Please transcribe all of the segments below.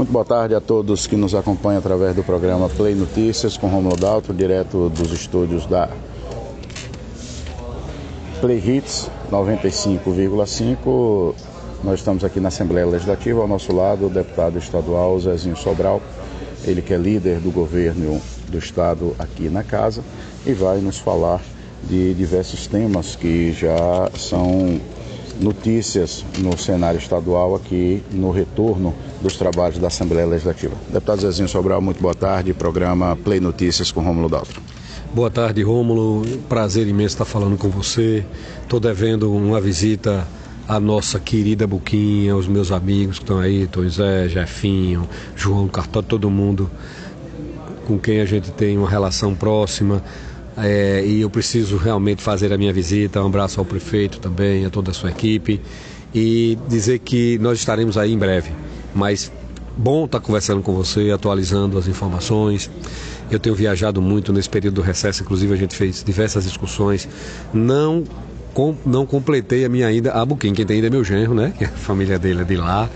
Muito boa tarde a todos que nos acompanham através do programa Play Notícias com Romulo Dalto, direto dos estúdios da Play Hits 95,5. Nós estamos aqui na Assembleia Legislativa, ao nosso lado o deputado estadual Zezinho Sobral, ele que é líder do governo do estado aqui na casa e vai nos falar de diversos temas que já são notícias no cenário estadual aqui no retorno dos trabalhos da Assembleia Legislativa. Deputado Zezinho Sobral, muito boa tarde. Programa Play Notícias com Rômulo Daltro. Boa tarde, Rômulo. Prazer imenso estar falando com você. Estou devendo uma visita à nossa querida Buquinha, os meus amigos que estão aí, Tom Zé, Jefinho, João Cartó, todo mundo com quem a gente tem uma relação próxima. É, e eu preciso realmente fazer a minha visita. Um abraço ao prefeito também, a toda a sua equipe. E dizer que nós estaremos aí em breve. Mas bom estar conversando com você, atualizando as informações. Eu tenho viajado muito nesse período do recesso, inclusive a gente fez diversas discussões. Não com, não completei a minha ida a Buquim. Quem tem ainda é meu genro, né? Que a família dele é de lá.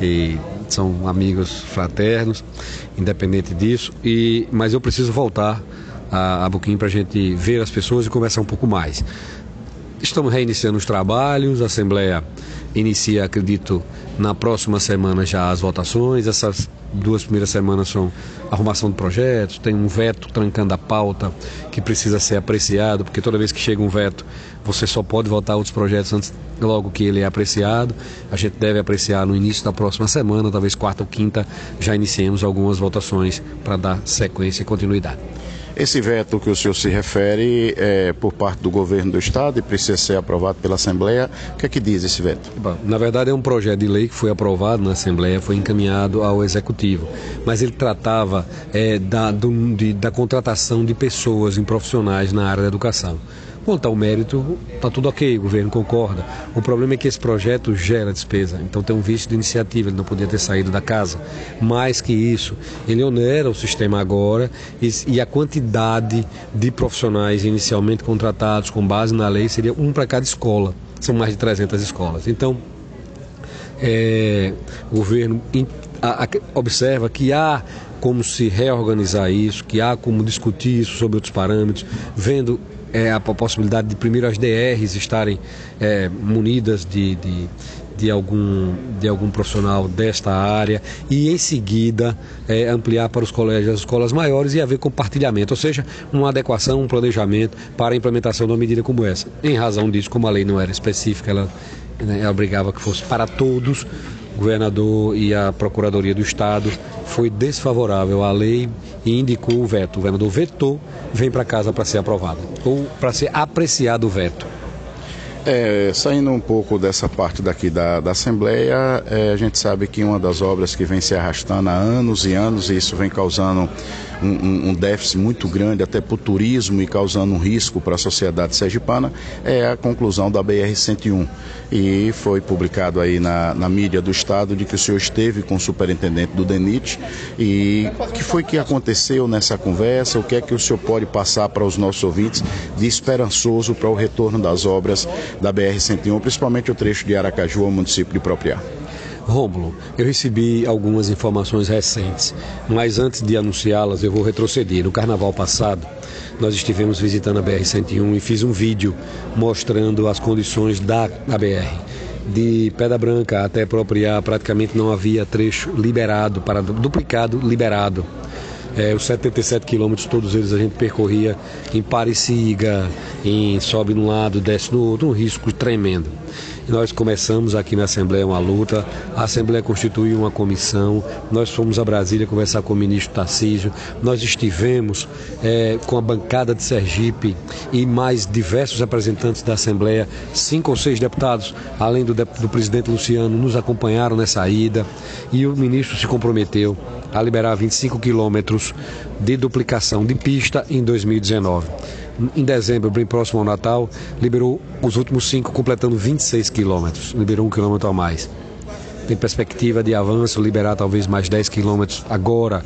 E são amigos fraternos, independente disso. E, mas eu preciso voltar a, a Buquim para a gente ver as pessoas e conversar um pouco mais. Estamos reiniciando os trabalhos, a Assembleia inicia, acredito, na próxima semana já as votações. Essas duas primeiras semanas são arrumação de projetos, tem um veto trancando a pauta que precisa ser apreciado, porque toda vez que chega um veto, você só pode votar outros projetos antes, logo que ele é apreciado. A gente deve apreciar no início da próxima semana, talvez quarta ou quinta, já iniciemos algumas votações para dar sequência e continuidade. Esse veto que o senhor se refere é por parte do governo do estado e precisa ser aprovado pela Assembleia. O que é que diz esse veto? Bom, na verdade é um projeto de lei que foi aprovado na Assembleia, foi encaminhado ao Executivo, mas ele tratava é, da, do, de, da contratação de pessoas em profissionais na área da educação. Quanto ao mérito, está tudo ok, o governo concorda. O problema é que esse projeto gera despesa, então tem um vício de iniciativa, ele não podia ter saído da casa. Mais que isso, ele onera o sistema agora e, e a quantidade de profissionais inicialmente contratados com base na lei seria um para cada escola. São mais de 300 escolas. Então, é, o governo a, a, observa que há como se reorganizar isso, que há como discutir isso sobre outros parâmetros, vendo é, a possibilidade de primeiro as DRs estarem é, munidas de, de, de, algum, de algum profissional desta área e em seguida é, ampliar para os colégios as escolas maiores e haver compartilhamento, ou seja, uma adequação, um planejamento para a implementação de uma medida como essa. Em razão disso, como a lei não era específica, ela, né, ela obrigava que fosse para todos, governador e a Procuradoria do Estado foi desfavorável à lei e indicou o veto. O governador vetou, vem para casa para ser aprovado, ou para ser apreciado o veto. É, saindo um pouco dessa parte daqui da, da Assembleia, é, a gente sabe que uma das obras que vem se arrastando há anos e anos, e isso vem causando um, um déficit muito grande até para o turismo e causando um risco para a sociedade sergipana, é a conclusão da BR-101. E foi publicado aí na, na mídia do Estado de que o senhor esteve com o superintendente do DENIT e o que foi que aconteceu nessa conversa, o que é que o senhor pode passar para os nossos ouvintes de esperançoso para o retorno das obras da BR-101, principalmente o trecho de Aracaju município de Propriá. Rômulo, eu recebi algumas informações recentes, mas antes de anunciá-las eu vou retroceder. No carnaval passado, nós estivemos visitando a BR-101 e fiz um vídeo mostrando as condições da BR. De Pedra Branca até Propriar, praticamente não havia trecho liberado, para duplicado liberado. É, os 77 quilômetros, todos eles a gente percorria em Pareciga, em sobe num lado, desce no outro, um risco tremendo. Nós começamos aqui na Assembleia uma luta, a Assembleia constituiu uma comissão, nós fomos a Brasília conversar com o ministro Tarcísio, nós estivemos é, com a bancada de Sergipe e mais diversos representantes da Assembleia, cinco ou seis deputados, além do, do presidente Luciano, nos acompanharam nessa ida. E o ministro se comprometeu a liberar 25 quilômetros de duplicação de pista em 2019 em dezembro, bem próximo ao Natal, liberou os últimos cinco, completando 26 quilômetros. Liberou um quilômetro a mais. Tem perspectiva de avanço, liberar talvez mais 10 quilômetros agora,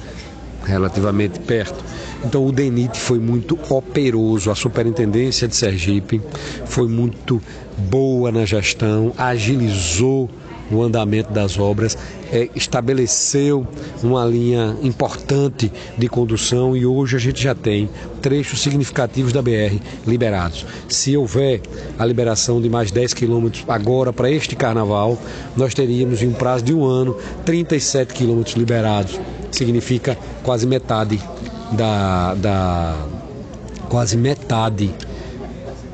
relativamente perto. Então o DENIT foi muito operoso, a Superintendência de Sergipe foi muito boa na gestão, agilizou o andamento das obras, é, estabeleceu uma linha importante de condução e hoje a gente já tem trechos significativos da BR liberados. Se houver a liberação de mais 10 quilômetros agora para este carnaval, nós teríamos em um prazo de um ano 37 quilômetros liberados. Significa quase metade da, da quase metade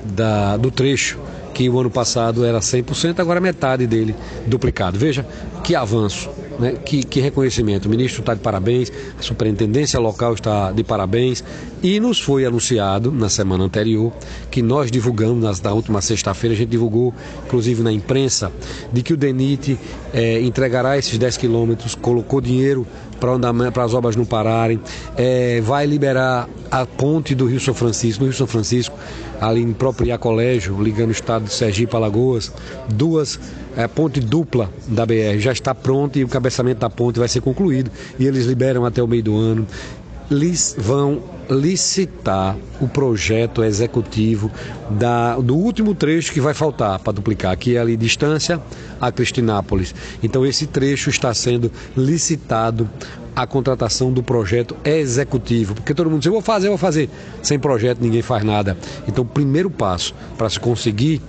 da, do trecho que o ano passado era 100%, agora metade dele duplicado. Veja que avanço, né? que, que reconhecimento. O ministro está de parabéns, a superintendência local está de parabéns e nos foi anunciado na semana anterior que nós divulgamos, na, última sexta-feira, a gente divulgou, inclusive na imprensa, de que o DENIT é, entregará esses 10 quilômetros, colocou dinheiro para as obras não pararem, é, vai liberar a ponte do Rio São Francisco, no Rio São Francisco, ali em próprio Colégio, ligando o estado de Sergipe a duas é, ponte dupla da BR já está pronta e o cabeçamento da ponte vai ser concluído e eles liberam até o meio do ano. Eles vão licitar o projeto executivo da, do último trecho que vai faltar para duplicar, que é ali distância a Cristinápolis. Então esse trecho está sendo licitado a contratação do projeto executivo, porque todo mundo diz, eu vou fazer, eu vou fazer. Sem projeto ninguém faz nada. Então o primeiro passo para se conseguir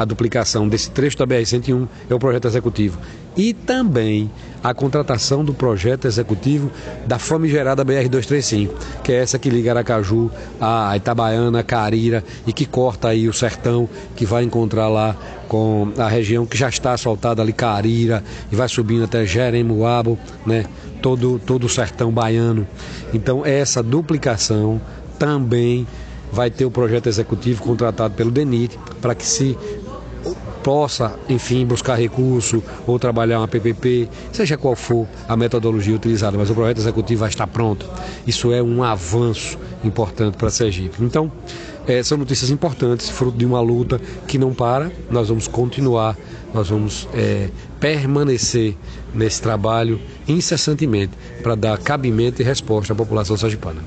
a duplicação desse trecho da BR-101 é o projeto executivo. E também a contratação do projeto executivo da famigerada BR-235, que é essa que liga Aracaju a Itabaiana, Carira e que corta aí o sertão, que vai encontrar lá com a região que já está asfaltada ali, Carira, e vai subindo até Jeremoabo, né? Todo, todo o sertão baiano. Então, essa duplicação também vai ter o projeto executivo contratado pelo DENIT para que se possa, enfim, buscar recurso ou trabalhar uma PPP, seja qual for a metodologia utilizada, mas o projeto executivo vai estar pronto. Isso é um avanço importante para a Sergipe. Então, é, são notícias importantes, fruto de uma luta que não para. Nós vamos continuar, nós vamos é, permanecer nesse trabalho incessantemente para dar cabimento e resposta à população sergipana.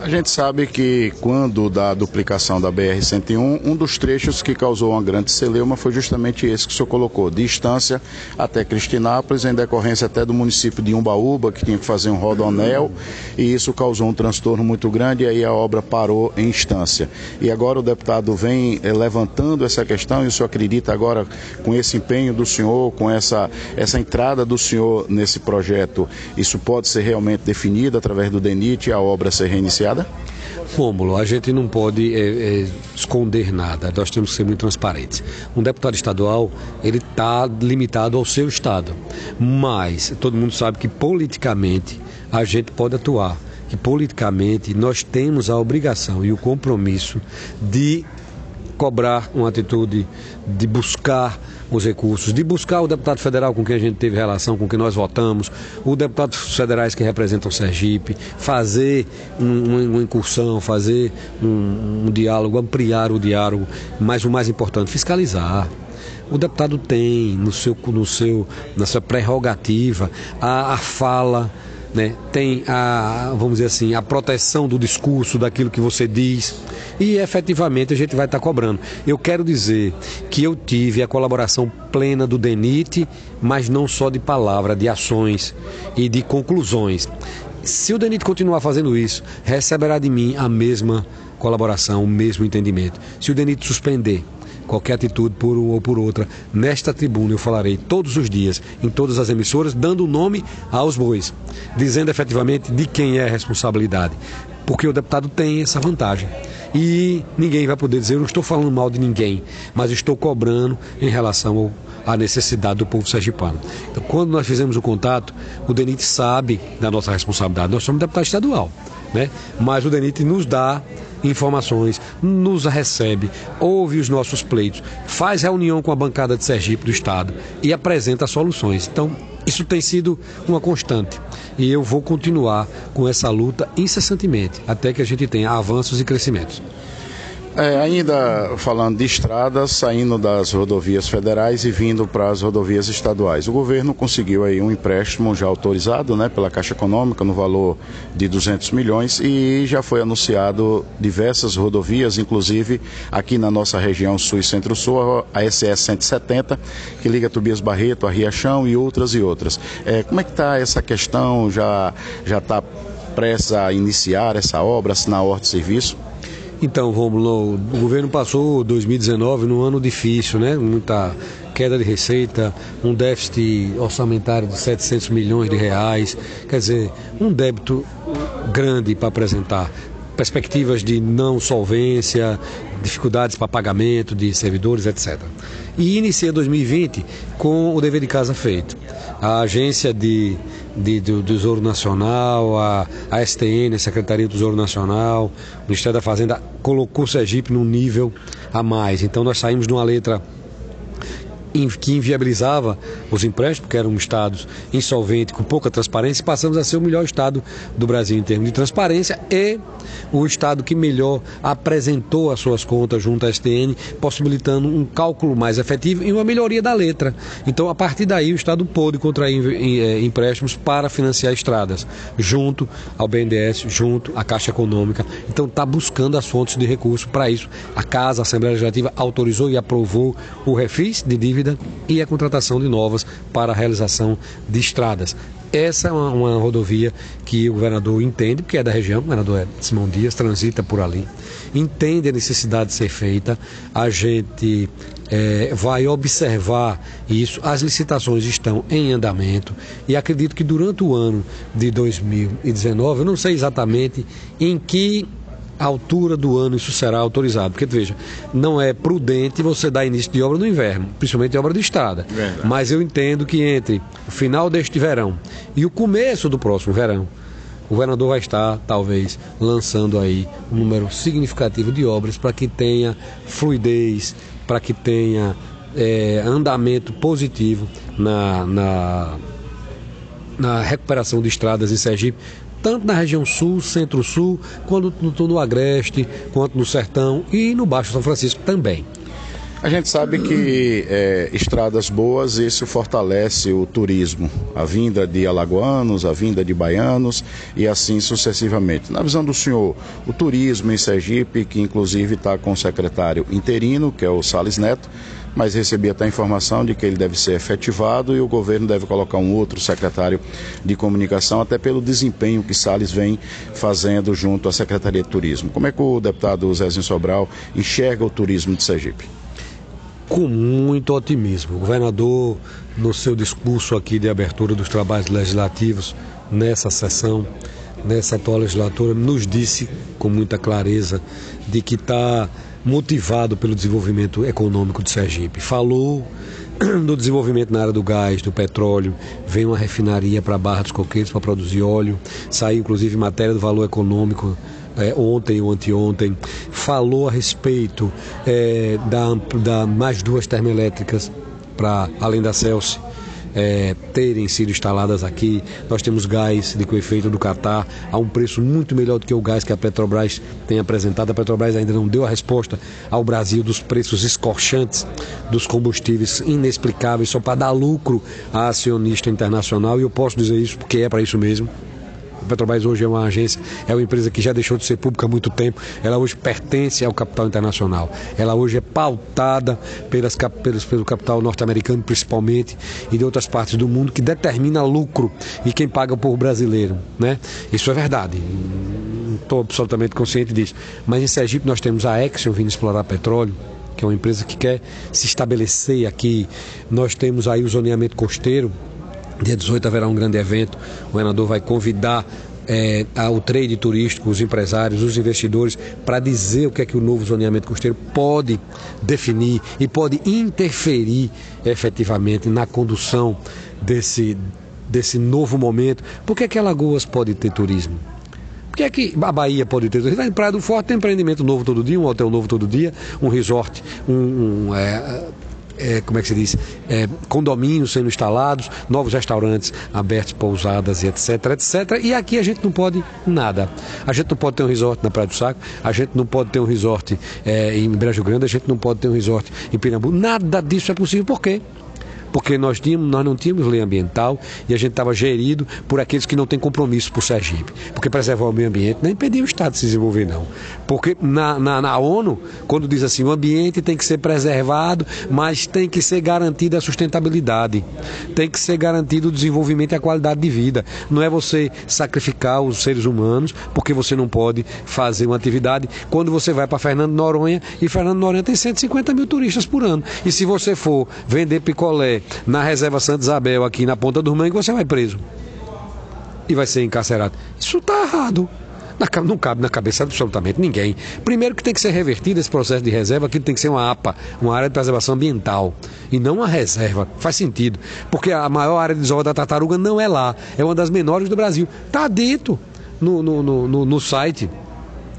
A gente sabe que quando da duplicação da BR-101, um dos trechos que causou uma grande celeuma foi justamente esse que o senhor colocou, distância até Cristinápolis, em decorrência até do município de Umbaúba, que tinha que fazer um rodonel, e isso causou um transtorno muito grande, e aí a obra parou em instância. E agora o deputado vem eh, levantando essa questão, e o senhor acredita agora, com esse empenho do senhor, com essa, essa entrada do senhor nesse projeto, isso pode ser realmente definido através do DENIT e a obra ser reiniciada? Rapaziada? Rômulo, a gente não pode é, é, esconder nada, nós temos que ser muito transparentes. Um deputado estadual, ele está limitado ao seu estado, mas todo mundo sabe que politicamente a gente pode atuar, que politicamente nós temos a obrigação e o compromisso de cobrar uma atitude de buscar os recursos, de buscar o deputado federal com quem a gente teve relação, com quem nós votamos, os deputados federais que representam Sergipe, fazer um, uma incursão, fazer um, um diálogo, ampliar o diálogo, mas o mais importante, fiscalizar. O deputado tem no seu, no seu, na sua prerrogativa a, a fala né? tem a, vamos dizer assim, a proteção do discurso, daquilo que você diz, e efetivamente a gente vai estar tá cobrando. Eu quero dizer que eu tive a colaboração plena do DENIT, mas não só de palavra, de ações e de conclusões. Se o DENIT continuar fazendo isso, receberá de mim a mesma colaboração, o mesmo entendimento. Se o DENIT suspender, qualquer atitude por uma ou por outra. Nesta tribuna eu falarei todos os dias, em todas as emissoras, dando nome aos bois, dizendo efetivamente de quem é a responsabilidade. Porque o deputado tem essa vantagem. E ninguém vai poder dizer, eu não estou falando mal de ninguém, mas estou cobrando em relação à necessidade do povo sergipano. Então, quando nós fizemos o contato, o DENIT sabe da nossa responsabilidade. Nós somos deputado estadual, né? mas o DENIT nos dá informações, nos recebe, ouve os nossos pleitos, faz reunião com a bancada de Sergipe do Estado e apresenta soluções. Então, isso tem sido uma constante e eu vou continuar com essa luta incessantemente até que a gente tenha avanços e crescimentos. É, ainda falando de estradas, saindo das rodovias federais e vindo para as rodovias estaduais. O governo conseguiu aí um empréstimo já autorizado né, pela Caixa Econômica no valor de 200 milhões e já foi anunciado diversas rodovias, inclusive aqui na nossa região sul e centro-sul, a SS 170, que liga Tobias Barreto, a Riachão e outras e outras. É, como é que está essa questão? Já está prestes a iniciar essa obra, assinar a ordem de serviço? Então, Romulo, o governo passou 2019 num ano difícil, né? Muita queda de receita, um déficit orçamentário de 700 milhões de reais, quer dizer, um débito grande para apresentar. Perspectivas de não solvência, dificuldades para pagamento de servidores, etc. E inicia 2020 com o dever de casa feito. A agência de de, do, Tesouro Nacional, a, a STN, a Secretaria do Tesouro Nacional, o Ministério da Fazenda colocou o Sergipe num nível a mais. Então nós saímos de uma letra que inviabilizava os empréstimos, que eram estados insolventes, com pouca transparência, passamos a ser o melhor estado do Brasil em termos de transparência e o estado que melhor apresentou as suas contas junto à STN, possibilitando um cálculo mais efetivo e uma melhoria da letra. Então, a partir daí, o estado pôde contrair eh, empréstimos para financiar estradas, junto ao BNDES, junto à Caixa Econômica. Então, está buscando as fontes de recurso para isso. A Casa, a Assembleia Legislativa, autorizou e aprovou o refis de dívida e a contratação de novas para a realização de estradas. Essa é uma, uma, rodovia que o governador entende, porque é da região, o governador é Simão Dias, transita por ali, entende a necessidade de ser feita. A gente é, vai observar isso. As licitações estão em andamento e acredito que durante o ano de 2019, eu não sei exatamente em que altura do ano isso será autorizado. Porque, veja, não é prudente você dar início de obra no inverno, principalmente obra de estrada. Verdade. Mas eu entendo que entre o final deste verão e o começo do próximo verão, o governador vai estar, talvez, lançando aí um número significativo de obras para que tenha fluidez, para que tenha é, andamento positivo na, na, na recuperação de estradas em Sergipe, tanto na região sul, centro-sul, quanto no, agreste, quanto no sertão e no Baixo São Francisco também. A gente sabe que é, estradas boas, isso fortalece o turismo, a vinda de alagoanos, a vinda de baianos e assim sucessivamente. Na visão do senhor, o turismo em Sergipe, que inclusive está com o secretário interino, que é o Sales Neto, mas recebi até a informação de que ele deve ser efetivado e o governo deve colocar um outro secretário de comunicação, até pelo desempenho que Salles vem fazendo junto à Secretaria de Turismo. Como é que o deputado Zezinho Sobral enxerga o turismo de Sergipe? Com muito otimismo. O governador, no seu discurso aqui de abertura dos trabalhos legislativos nessa sessão, nessa atual legislatura, nos disse com muita clareza de que está motivado pelo desenvolvimento econômico de Sergipe. Falou do desenvolvimento na área do gás, do petróleo, vem uma refinaria para a Barra dos Coqueiros para produzir óleo, saiu inclusive matéria do valor econômico é, ontem ou anteontem, falou a respeito é, da, da mais duas termoelétricas para além da Celsius é, terem sido instaladas aqui. Nós temos gás de efeito do Catar a um preço muito melhor do que o gás que a Petrobras tem apresentado. A Petrobras ainda não deu a resposta ao Brasil dos preços escorchantes dos combustíveis inexplicáveis só para dar lucro à acionista internacional. E eu posso dizer isso porque é para isso mesmo. Petrobras hoje é uma agência, é uma empresa que já deixou de ser pública há muito tempo. Ela hoje pertence ao capital internacional. Ela hoje é pautada pelas, pelos, pelo capital norte-americano, principalmente, e de outras partes do mundo, que determina lucro e quem paga por brasileiro. Né? Isso é verdade. Estou absolutamente consciente disso. Mas em Sergipe nós temos a Exxon vindo explorar petróleo que é uma empresa que quer se estabelecer aqui. Nós temos aí o zoneamento costeiro, Dia 18 haverá um grande evento. O governador vai convidar é, trade turístico, os empresários, os investidores, para dizer o que é que o novo zoneamento costeiro pode definir e pode interferir efetivamente na condução desse, desse novo momento. Por que, é que Alagoas pode ter turismo? Por que é que a Bahia pode ter turismo? Praia do Forte tem empreendimento novo todo dia, um hotel novo todo dia, um resort, um, um é, é, como é que se diz, é, condomínios sendo instalados, novos restaurantes abertos, pousadas e etc, etc. E aqui a gente não pode nada. A gente não pode ter um resort na Praia do Saco, a gente não pode ter um resort é, em Brejo Grande, a gente não pode ter um resort em Pirambu. Nada disso é possível. Por quê? Porque nós, tínhamos, nós não tínhamos lei ambiental e a gente estava gerido por aqueles que não têm compromisso por Sergipe. Porque preservar o meio ambiente não impedia o Estado de se desenvolver, não. Porque na, na, na ONU, quando diz assim, o ambiente tem que ser preservado, mas tem que ser garantida a sustentabilidade, tem que ser garantido o desenvolvimento e a qualidade de vida. Não é você sacrificar os seres humanos porque você não pode fazer uma atividade quando você vai para Fernando Noronha e Fernando Noronha tem 150 mil turistas por ano. E se você for vender picolé na reserva Santa Isabel, aqui na Ponta do Mangue, você vai preso. E vai ser encarcerado. Isso está errado. Não cabe na cabeça absolutamente ninguém. Primeiro que tem que ser revertido esse processo de reserva, aquilo tem que ser uma APA, uma área de preservação ambiental, e não uma reserva. Faz sentido. Porque a maior área de desova da tartaruga não é lá, é uma das menores do Brasil. Está dito no, no, no, no site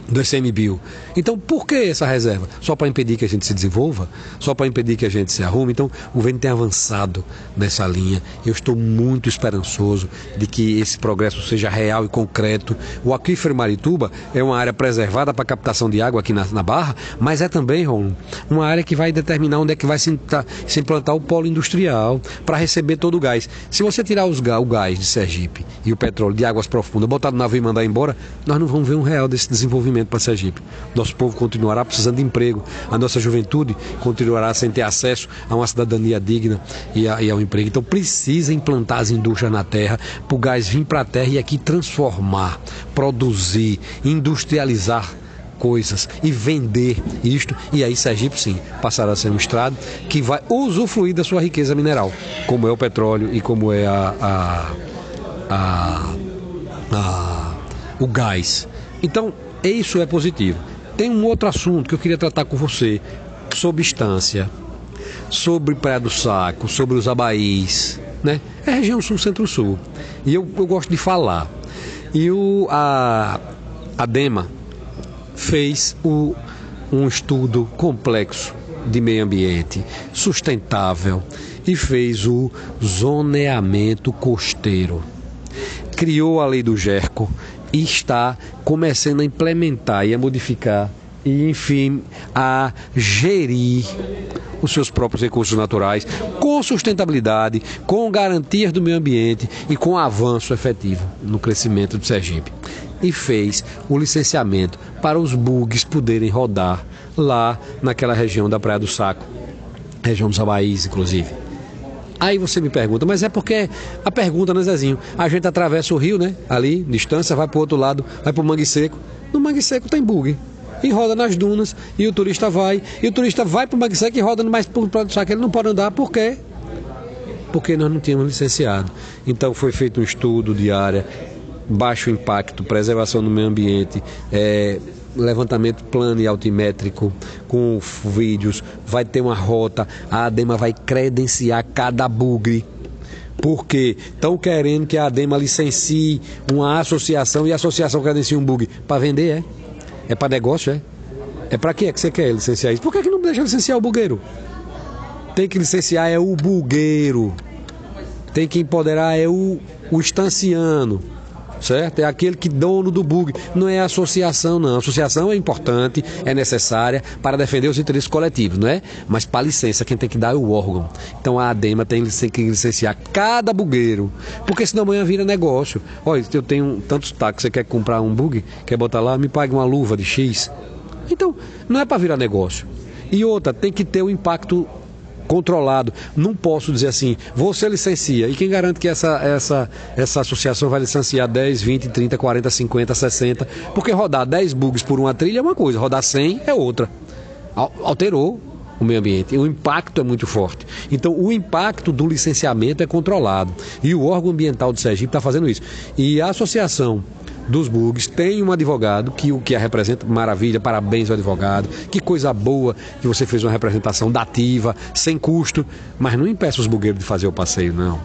do ICMBio. Então, por que essa reserva? Só para impedir que a gente se desenvolva? Só para impedir que a gente se arrume? Então, o governo tem avançado nessa linha. Eu estou muito esperançoso de que esse progresso seja real e concreto. O aquífero Marituba é uma área preservada para captação de água aqui na, na Barra, mas é também, Ron, uma área que vai determinar onde é que vai se, se implantar o polo industrial para receber todo o gás. Se você tirar os, o gás de Sergipe e o petróleo de águas profundas, botar no navio e mandar embora, nós não vamos ver um real desse desenvolvimento para Sergipe. Nosso povo continuará precisando de emprego, a nossa juventude continuará sem ter acesso a uma cidadania digna e, a, e ao emprego. Então precisa implantar as indústrias na terra, para o gás vir para a terra e aqui transformar, produzir, industrializar coisas e vender isto, e aí Sergipe sim passará a ser um estado que vai usufruir da sua riqueza mineral, como é o petróleo e como é a, a, a, a o gás. Então, isso é positivo. Tem um outro assunto que eu queria tratar com você: substância, sobre Praia do Saco, sobre os abaís, né? É região sul, centro-sul. E eu, eu gosto de falar. E o, a, a DEMA fez o, um estudo complexo de meio ambiente, sustentável, e fez o zoneamento costeiro. Criou a lei do Gerco, e está começando a implementar e a modificar e, enfim, a gerir os seus próprios recursos naturais com sustentabilidade, com garantias do meio ambiente e com avanço efetivo no crescimento do Sergipe. E fez o licenciamento para os bugs poderem rodar lá naquela região da Praia do Saco, região dos Abaís, inclusive. Aí você me pergunta, mas é porque a pergunta, né, Zezinho? A gente atravessa o rio, né? Ali, distância, vai para o outro lado, vai para o Mangue Seco. No Mangue Seco tem bug. E roda nas dunas, e o turista vai, e o turista vai para o Mangue Seco e roda mais para o saco. Ele não pode andar, por quê? Porque nós não tínhamos licenciado. Então foi feito um estudo de área, baixo impacto, preservação do meio ambiente, é, levantamento plano e altimétrico com vídeos, vai ter uma rota, a ADEMA vai credenciar cada bugre. Porque estão querendo que a ADEMA licencie uma associação e a associação credencie um bug. Para vender, é? É para negócio, é? É para que é que você quer licenciar isso? Por que, que não deixa licenciar o bugueiro? Tem que licenciar é o bugueiro. Tem que empoderar é o, o estanciano certo? É aquele que dono do bug, não é a associação, não. A associação é importante, é necessária para defender os interesses coletivos, não é? Mas para licença, quem tem que dar é o órgão. Então a ADEMA tem que licenciar cada bugueiro, porque senão amanhã vira negócio. Olha, eu tenho tantos táxis, você quer comprar um bug, quer botar lá, me pague uma luva de X. Então, não é para virar negócio. E outra, tem que ter o impacto controlado. Não posso dizer assim, você licencia. E quem garante que essa, essa, essa associação vai licenciar 10, 20, 30, 40, 50, 60? Porque rodar 10 bugs por uma trilha é uma coisa, rodar 100 é outra. Alterou o meio ambiente. O impacto é muito forte. Então, o impacto do licenciamento é controlado. E o órgão ambiental do Sergipe está fazendo isso. E a associação dos bugs, tem um advogado que o que a representa, maravilha, parabéns ao advogado, que coisa boa que você fez uma representação dativa, sem custo, mas não impeça os bugueiros de fazer o passeio, não.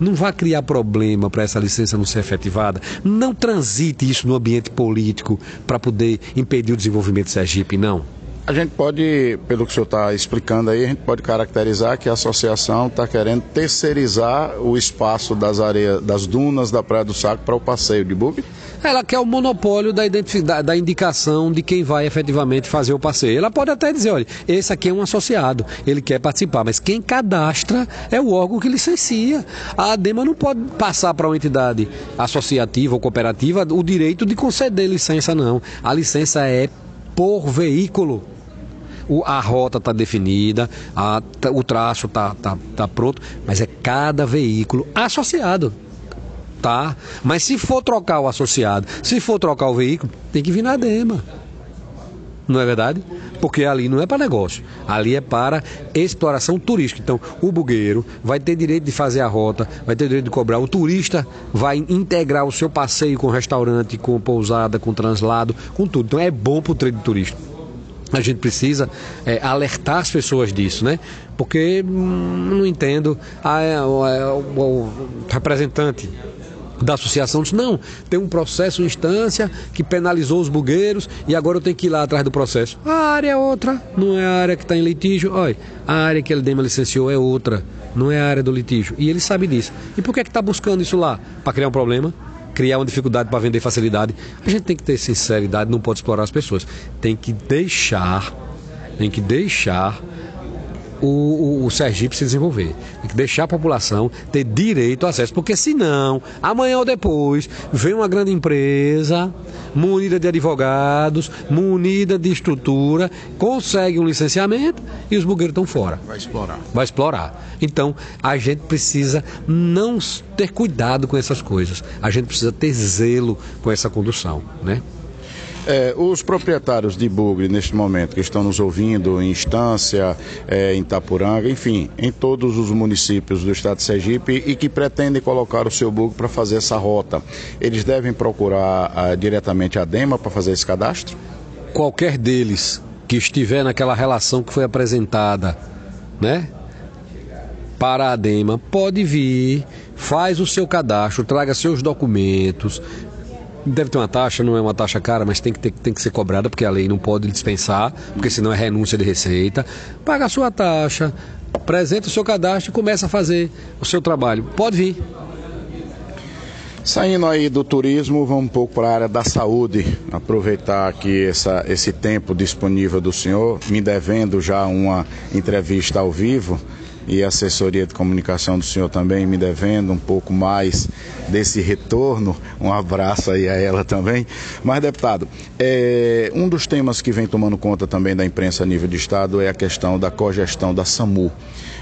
Não vá criar problema para essa licença não ser efetivada, não transite isso no ambiente político para poder impedir o desenvolvimento de Sergipe, não. A gente pode, pelo que o senhor está explicando aí, a gente pode caracterizar que a associação está querendo terceirizar o espaço das areias, das dunas da Praia do Saco para o passeio de bug? Ela quer o monopólio da, identidade, da indicação de quem vai efetivamente fazer o passeio. Ela pode até dizer, olha, esse aqui é um associado, ele quer participar, mas quem cadastra é o órgão que licencia. A ADEMA não pode passar para uma entidade associativa ou cooperativa o direito de conceder licença, não. A licença é por veículo o, a rota está definida, a, o traço está tá, tá pronto, mas é cada veículo associado. Tá? Mas se for trocar o associado, se for trocar o veículo, tem que vir na DEMA. Não é verdade? Porque ali não é para negócio, ali é para exploração turística. Então, o bugueiro vai ter direito de fazer a rota, vai ter direito de cobrar. O turista vai integrar o seu passeio com restaurante, com pousada, com translado, com tudo. Então, é bom para o trade turístico a gente precisa é, alertar as pessoas disso, né? Porque hum, não entendo a, a, a, o, representante da associação disse, não, tem um processo, uma instância que penalizou os bugueiros e agora eu tenho que ir lá atrás do processo. A área é outra, não é a área que está em litígio. Olha, a área que ele Dema licenciou é outra, não é a área do litígio. E ele sabe disso. E por que é que está buscando isso lá? Para criar um problema? Criar uma dificuldade para vender facilidade. A gente tem que ter sinceridade, não pode explorar as pessoas. Tem que deixar, tem que deixar o, o, o Sergipe se desenvolver. Tem que deixar a população ter direito ao acesso, porque senão, amanhã ou depois, vem uma grande empresa, munida de advogados, munida de estrutura, consegue um licenciamento e os bugueiros estão fora. Vai explorar. Vai explorar. Então, a gente precisa não ter cuidado com essas coisas. A gente precisa ter zelo com essa condução, né? É, os proprietários de bugre, neste momento, que estão nos ouvindo em Instância, é, em Itapuranga, enfim, em todos os municípios do estado de Sergipe e que pretendem colocar o seu bugre para fazer essa rota, eles devem procurar a, diretamente a DEMA para fazer esse cadastro? Qualquer deles que estiver naquela relação que foi apresentada, né? Para a DEMA, pode vir, faz o seu cadastro, traga seus documentos, deve ter uma taxa, não é uma taxa cara, mas tem que, ter, tem que ser cobrada, porque a lei não pode dispensar, porque senão é renúncia de receita. Paga a sua taxa, apresenta o seu cadastro e começa a fazer o seu trabalho. Pode vir. Saindo aí do turismo, vamos um pouco para a área da saúde. Aproveitar aqui essa, esse tempo disponível do senhor, me devendo já uma entrevista ao vivo e a assessoria de comunicação do senhor também me devendo um pouco mais desse retorno. Um abraço aí a ela também. Mas, deputado, é, um dos temas que vem tomando conta também da imprensa a nível de Estado é a questão da cogestão da SAMU.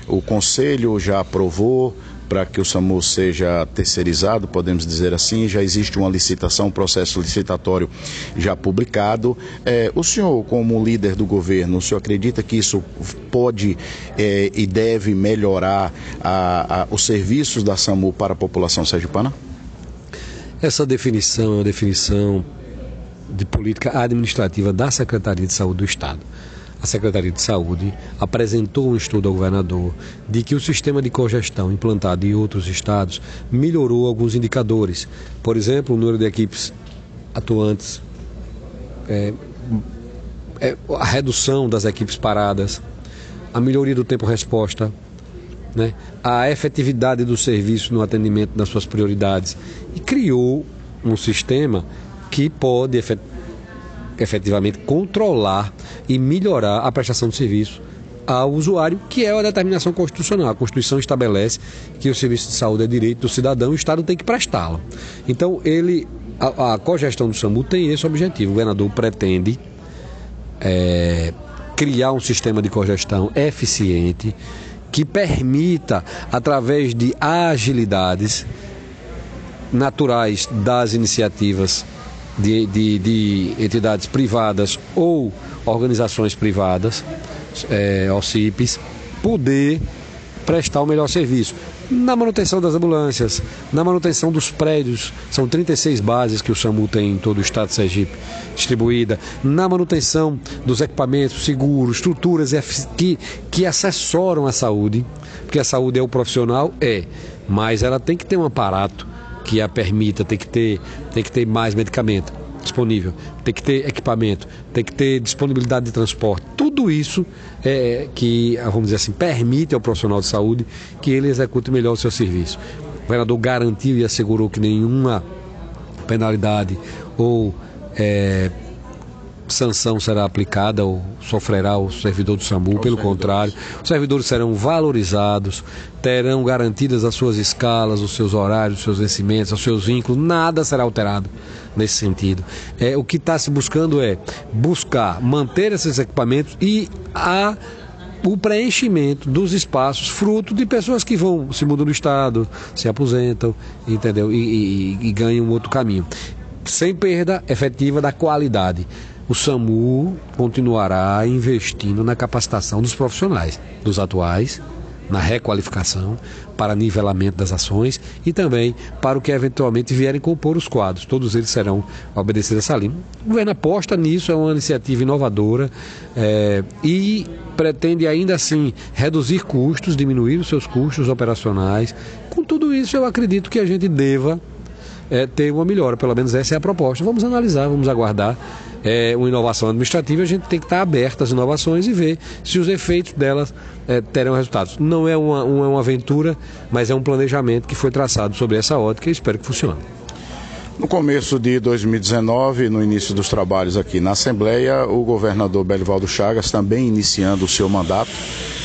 O Conselho já aprovou para que o SAMU seja terceirizado, podemos dizer assim, já existe uma licitação, um processo licitatório já publicado. É, o senhor, como líder do governo, o senhor acredita que isso pode é, e deve melhorar a, a, os serviços da SAMU para a população sergipana? Essa definição é uma definição de política administrativa da Secretaria de Saúde do Estado a Secretaria de Saúde apresentou um estudo ao governador de que o sistema de cogestão implantado em outros estados melhorou alguns indicadores. Por exemplo, o número de equipes atuantes, é, é, a redução das equipes paradas, a melhoria do tempo-resposta, né, a efetividade do serviço no atendimento das suas prioridades e criou um sistema que pode efetivamente efetivamente controlar e melhorar a prestação de serviço ao usuário, que é a determinação constitucional. A Constituição estabelece que o serviço de saúde é direito do cidadão e o Estado tem que prestá-lo. Então, ele, a, a cogestão do SAMU tem esse objetivo. O governador pretende é, criar um sistema de cogestão eficiente que permita, através de agilidades naturais das iniciativas de, de, de entidades privadas ou organizações privadas, é, OCIPs, poder prestar o melhor serviço. Na manutenção das ambulâncias, na manutenção dos prédios, são 36 bases que o SAMU tem em todo o estado de Sergipe distribuída, na manutenção dos equipamentos, seguros, estruturas que, que assessoram a saúde, porque a saúde é o profissional, é, mas ela tem que ter um aparato que a permita, tem que ter, tem que ter mais medicamento. disponível, tem que ter equipamento, tem que ter disponibilidade de transporte. Tudo isso é que, vamos dizer assim, permite ao profissional de saúde que ele execute melhor o seu serviço. O governador garantiu e assegurou que nenhuma penalidade ou é, sanção será aplicada ou sofrerá o servidor do SAMU, pelo contrário, os servidores serão valorizados, terão garantidas as suas escalas, os seus horários, os seus vencimentos, os seus vínculos, nada será alterado nesse sentido. É, o que está se buscando é buscar manter esses equipamentos e a o preenchimento dos espaços fruto de pessoas que vão se mudam do estado, se aposentam, entendeu? E, e, e ganham outro caminho. Sem perda efetiva da qualidade o SAMU continuará investindo na capacitação dos profissionais, dos atuais, na requalificação, para nivelamento das ações e também para o que eventualmente vierem compor os quadros. Todos eles serão obedecidos essa linha. O governo aposta nisso, é uma iniciativa inovadora é, e pretende ainda assim reduzir custos, diminuir os seus custos operacionais. Com tudo isso, eu acredito que a gente deva é, ter uma melhora, pelo menos essa é a proposta. Vamos analisar, vamos aguardar é, uma inovação administrativa, a gente tem que estar aberto às inovações e ver se os efeitos delas é, terão resultados. Não é uma, uma, uma aventura, mas é um planejamento que foi traçado sobre essa ótica e espero que funcione. No começo de 2019, no início dos trabalhos aqui na Assembleia, o governador Belivaldo Chagas, também iniciando o seu mandato,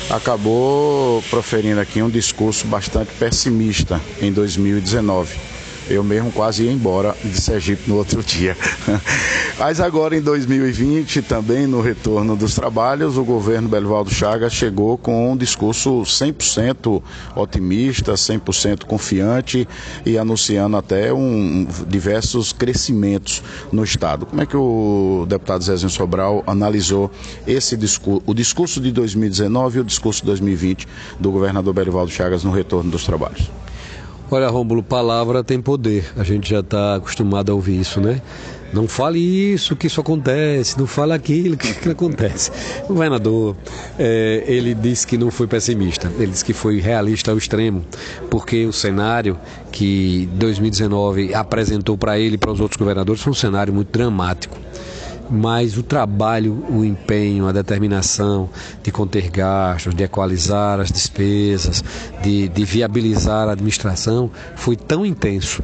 acabou proferindo aqui um discurso bastante pessimista em 2019 eu mesmo quase ia embora de Sergipe no outro dia. Mas agora em 2020, também no retorno dos trabalhos, o governo Belivaldo Chagas chegou com um discurso 100% otimista, 100% confiante e anunciando até um, diversos crescimentos no Estado. Como é que o deputado Zezinho Sobral analisou esse discurso, o discurso de 2019 e o discurso de 2020 do governador Belivaldo Chagas no retorno dos trabalhos? Olha, Rômulo, palavra tem poder. A gente já está acostumado a ouvir isso, né? Não fale isso, que isso acontece, não fale aquilo, que, acontece. O governador, é, ele disse que não foi pessimista, ele disse que foi realista ao extremo, porque o cenário que 2019 apresentou para ele e para os outros governadores foi um cenário muito dramático mas o trabalho, o empenho, a determinação de conter gastos, de equalizar as despesas, de, de viabilizar a administração foi tão intenso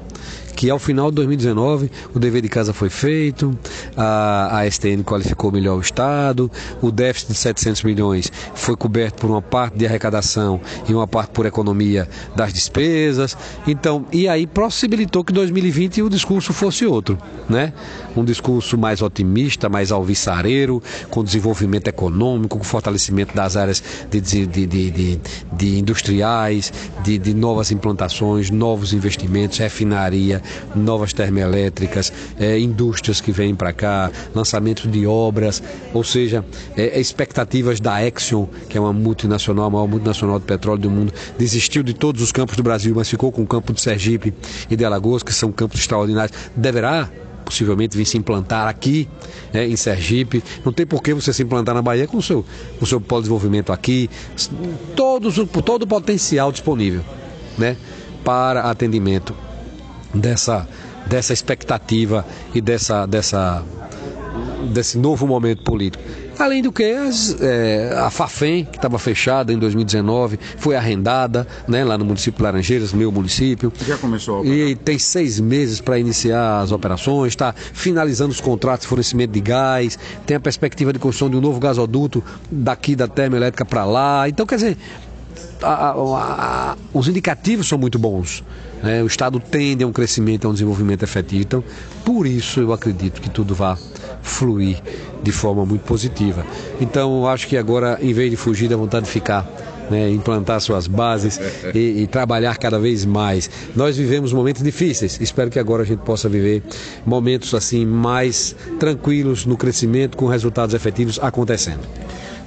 que ao final de 2019 o dever de casa foi feito, a, a STN qualificou melhor o Estado, o déficit de 700 milhões foi coberto por uma parte de arrecadação e uma parte por economia das despesas. Então, e aí possibilitou que 2020 o discurso fosse outro, né? Um discurso mais otimista, mais alvissareiro, com desenvolvimento econômico, com fortalecimento das áreas de, de, de, de, de industriais, de, de novas implantações, novos investimentos, refinaria, novas termoelétricas, é, indústrias que vêm para cá, lançamento de obras, ou seja, é, expectativas da Exxon, que é uma multinacional, a maior multinacional de petróleo do mundo, desistiu de todos os campos do Brasil, mas ficou com o campo de Sergipe e de Alagoas, que são campos extraordinários. Deverá possivelmente vir se implantar aqui né, em Sergipe. Não tem por que você se implantar na Bahia com o seu, com o seu polo de desenvolvimento aqui. Todos, todo o potencial disponível né, para atendimento dessa, dessa expectativa e dessa, dessa, desse novo momento político. Além do que, as, é, a Fafem, que estava fechada em 2019, foi arrendada né, lá no município de Laranjeiras, meu município. Já começou a E tem seis meses para iniciar as operações, está finalizando os contratos de fornecimento de gás, tem a perspectiva de construção de um novo gasoduto daqui da termoelétrica para lá. Então, quer dizer, a, a, os indicativos são muito bons. Né? O Estado tende a um crescimento, a um desenvolvimento efetivo. Então, por isso eu acredito que tudo vai fluir de forma muito positiva. Então, eu acho que agora, em vez de fugir da vontade de ficar né, implantar suas bases e, e, trabalhar cada vez mais. Nós vivemos momentos difíceis, espero que agora a gente possa viver momentos assim mais tranquilos no crescimento, com resultados efetivos acontecendo.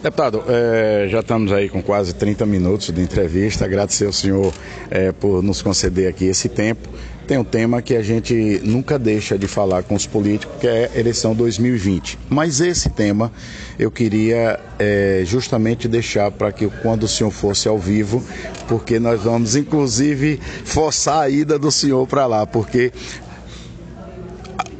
Deputado, é, já estamos aí com quase 30 minutos de entrevista. Agradecer ao senhor é, por nos conceder aqui esse tempo. Tem um tema que a gente nunca deixa de falar com os políticos, que é eleição 2020. Mas esse tema eu queria é, justamente deixar para que quando o senhor fosse ao vivo, porque nós vamos inclusive forçar a ida do senhor para lá, porque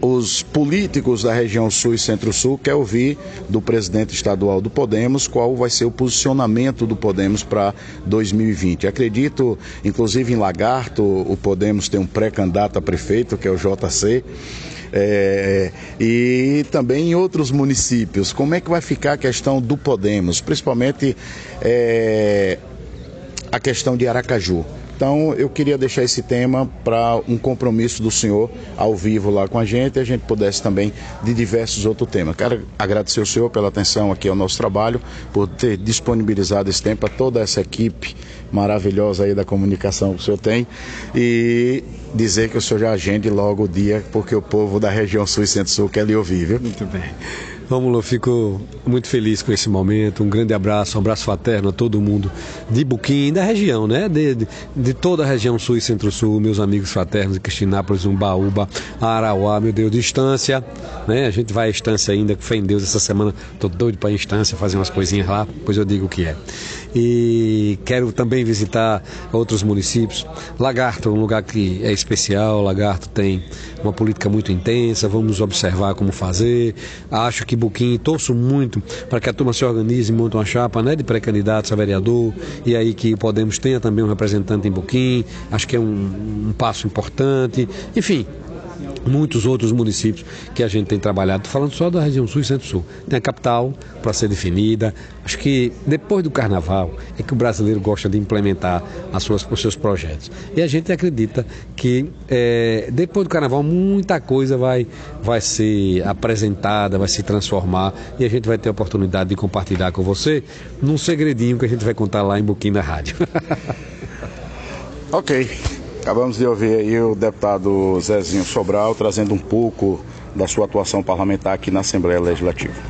os políticos da região sul e centro-sul querem ouvir do presidente estadual do Podemos qual vai ser o posicionamento do Podemos para 2020. Acredito, inclusive em Lagarto, o Podemos tem um pré-candidato a prefeito, que é o JC. É, e também em outros municípios. Como é que vai ficar a questão do Podemos, principalmente é, a questão de Aracaju? Então eu queria deixar esse tema para um compromisso do senhor ao vivo lá com a gente e a gente pudesse também de diversos outros temas. Quero agradecer ao senhor pela atenção aqui ao nosso trabalho, por ter disponibilizado esse tempo a toda essa equipe maravilhosa aí da comunicação que o senhor tem e dizer que o senhor já agende logo o dia, porque o povo da região sul e centro-sul quer lhe ouvir, viu? Muito bem. Rômulo, fico muito feliz com esse momento. Um grande abraço, um abraço fraterno a todo mundo de Buquim, da região, né? De, de, de toda a região sul e centro-sul, meus amigos fraternos de Cristinápolis, Umbaúba, Arauá, meu Deus, distância, né? A gente vai à Estância ainda, com fé em Deus, essa semana. Tô doido para à Estância, fazer umas coisinhas lá, depois eu digo o que é. E quero também visitar outros municípios. Lagarto, um lugar que é especial, Lagarto tem uma política muito intensa, vamos observar como fazer. Acho que Buquim, torço muito para que a turma se organize e monte uma chapa né, de pré-candidatos a vereador e aí que Podemos tenha também um representante em Buquim. Acho que é um, um passo importante. Enfim, muitos outros municípios que a gente tem trabalhado, falando só da região sul e centro-sul. Tem a capital para ser definida. Acho que depois do carnaval é que o brasileiro gosta de implementar as suas, os seus projetos. E a gente acredita que é, depois do carnaval muita coisa vai, vai ser apresentada, vai se transformar e a gente vai ter a oportunidade de compartilhar com você num segredinho que a gente vai contar lá em Buquim na Rádio. ok. Acabamos de ouvir aí o deputado Zezinho Sobral trazendo um pouco da sua atuação parlamentar aqui na Assembleia Legislativa.